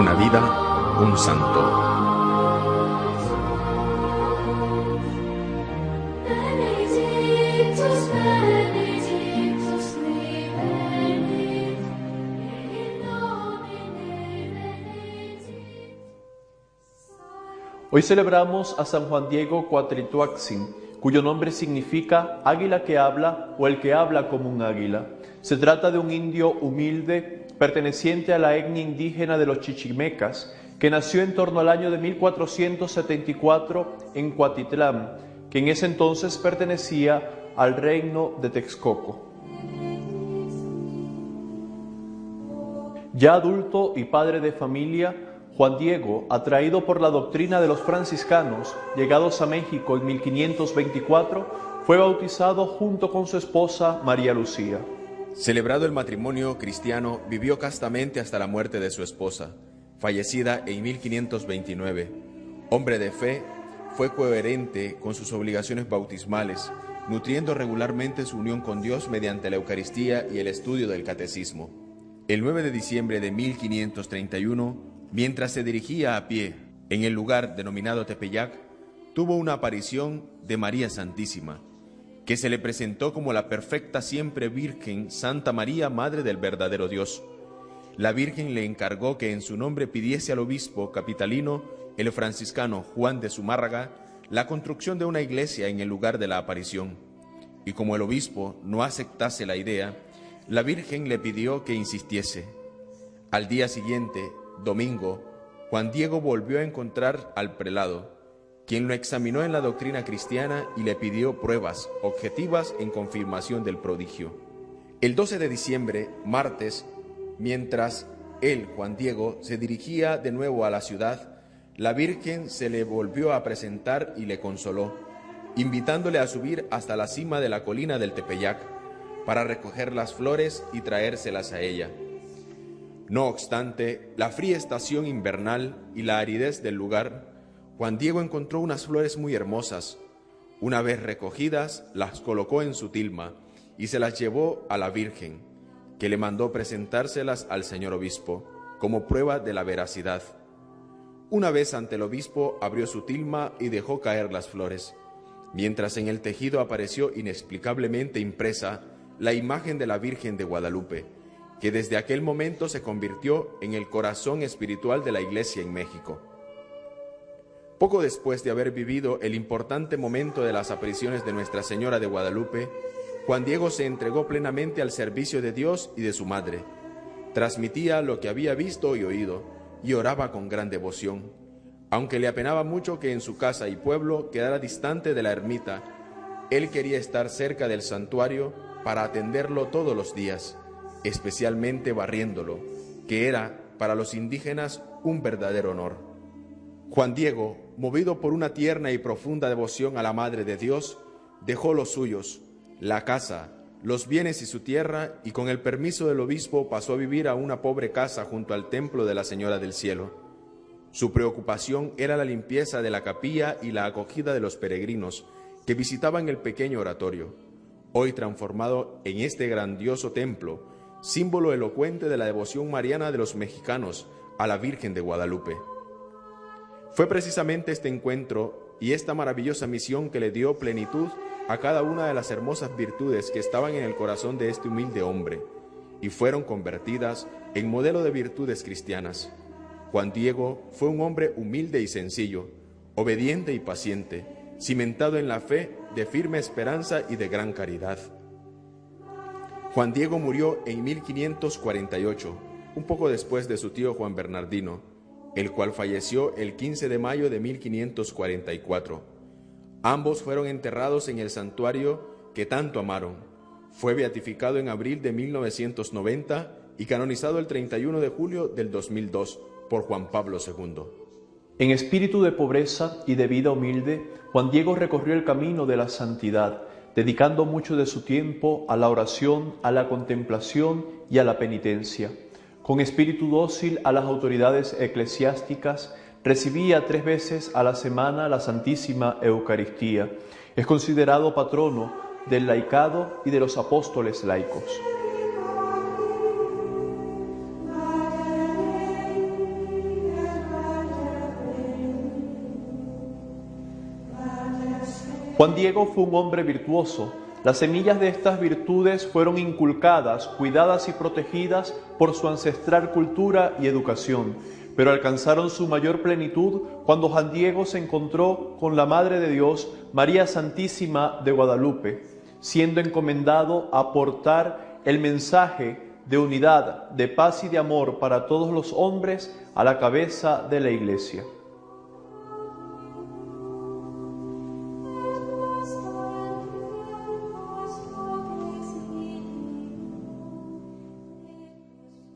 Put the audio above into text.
vida, un santo. Hoy celebramos a San Juan Diego Cuatrituaxin, cuyo nombre significa águila que habla o el que habla como un águila. Se trata de un indio humilde perteneciente a la etnia indígena de los chichimecas, que nació en torno al año de 1474 en Cuatitlán, que en ese entonces pertenecía al reino de Texcoco. Ya adulto y padre de familia, Juan Diego, atraído por la doctrina de los franciscanos, llegados a México en 1524, fue bautizado junto con su esposa María Lucía. Celebrado el matrimonio cristiano, vivió castamente hasta la muerte de su esposa, fallecida en 1529. Hombre de fe, fue coherente con sus obligaciones bautismales, nutriendo regularmente su unión con Dios mediante la Eucaristía y el estudio del Catecismo. El 9 de diciembre de 1531, Mientras se dirigía a pie en el lugar denominado Tepeyac, tuvo una aparición de María Santísima, que se le presentó como la perfecta siempre Virgen Santa María, Madre del verdadero Dios. La Virgen le encargó que en su nombre pidiese al obispo capitalino, el franciscano Juan de Zumárraga, la construcción de una iglesia en el lugar de la aparición. Y como el obispo no aceptase la idea, la Virgen le pidió que insistiese. Al día siguiente, domingo, Juan Diego volvió a encontrar al prelado, quien lo examinó en la doctrina cristiana y le pidió pruebas objetivas en confirmación del prodigio. El 12 de diciembre, martes, mientras él, Juan Diego, se dirigía de nuevo a la ciudad, la Virgen se le volvió a presentar y le consoló, invitándole a subir hasta la cima de la colina del Tepeyac para recoger las flores y traérselas a ella. No obstante, la fría estación invernal y la aridez del lugar, Juan Diego encontró unas flores muy hermosas. Una vez recogidas, las colocó en su tilma y se las llevó a la Virgen, que le mandó presentárselas al señor obispo, como prueba de la veracidad. Una vez ante el obispo abrió su tilma y dejó caer las flores, mientras en el tejido apareció inexplicablemente impresa la imagen de la Virgen de Guadalupe, que desde aquel momento se convirtió en el corazón espiritual de la Iglesia en México. Poco después de haber vivido el importante momento de las apariciones de Nuestra Señora de Guadalupe, Juan Diego se entregó plenamente al servicio de Dios y de su Madre. Transmitía lo que había visto y oído, y oraba con gran devoción. Aunque le apenaba mucho que en su casa y pueblo quedara distante de la ermita, él quería estar cerca del santuario para atenderlo todos los días especialmente barriéndolo, que era para los indígenas un verdadero honor. Juan Diego, movido por una tierna y profunda devoción a la Madre de Dios, dejó los suyos, la casa, los bienes y su tierra, y con el permiso del obispo pasó a vivir a una pobre casa junto al templo de la Señora del Cielo. Su preocupación era la limpieza de la capilla y la acogida de los peregrinos que visitaban el pequeño oratorio, hoy transformado en este grandioso templo, símbolo elocuente de la devoción mariana de los mexicanos a la Virgen de Guadalupe. Fue precisamente este encuentro y esta maravillosa misión que le dio plenitud a cada una de las hermosas virtudes que estaban en el corazón de este humilde hombre y fueron convertidas en modelo de virtudes cristianas. Juan Diego fue un hombre humilde y sencillo, obediente y paciente, cimentado en la fe de firme esperanza y de gran caridad. Juan Diego murió en 1548, un poco después de su tío Juan Bernardino, el cual falleció el 15 de mayo de 1544. Ambos fueron enterrados en el santuario que tanto amaron. Fue beatificado en abril de 1990 y canonizado el 31 de julio del 2002 por Juan Pablo II. En espíritu de pobreza y de vida humilde, Juan Diego recorrió el camino de la santidad dedicando mucho de su tiempo a la oración, a la contemplación y a la penitencia. Con espíritu dócil a las autoridades eclesiásticas, recibía tres veces a la semana la Santísima Eucaristía. Es considerado patrono del laicado y de los apóstoles laicos. Juan Diego fue un hombre virtuoso las semillas de estas virtudes fueron inculcadas, cuidadas y protegidas por su ancestral cultura y educación, pero alcanzaron su mayor plenitud cuando Juan Diego se encontró con la Madre de Dios, María Santísima de Guadalupe, siendo encomendado a portar el mensaje de unidad, de paz y de amor para todos los hombres a la cabeza de la Iglesia.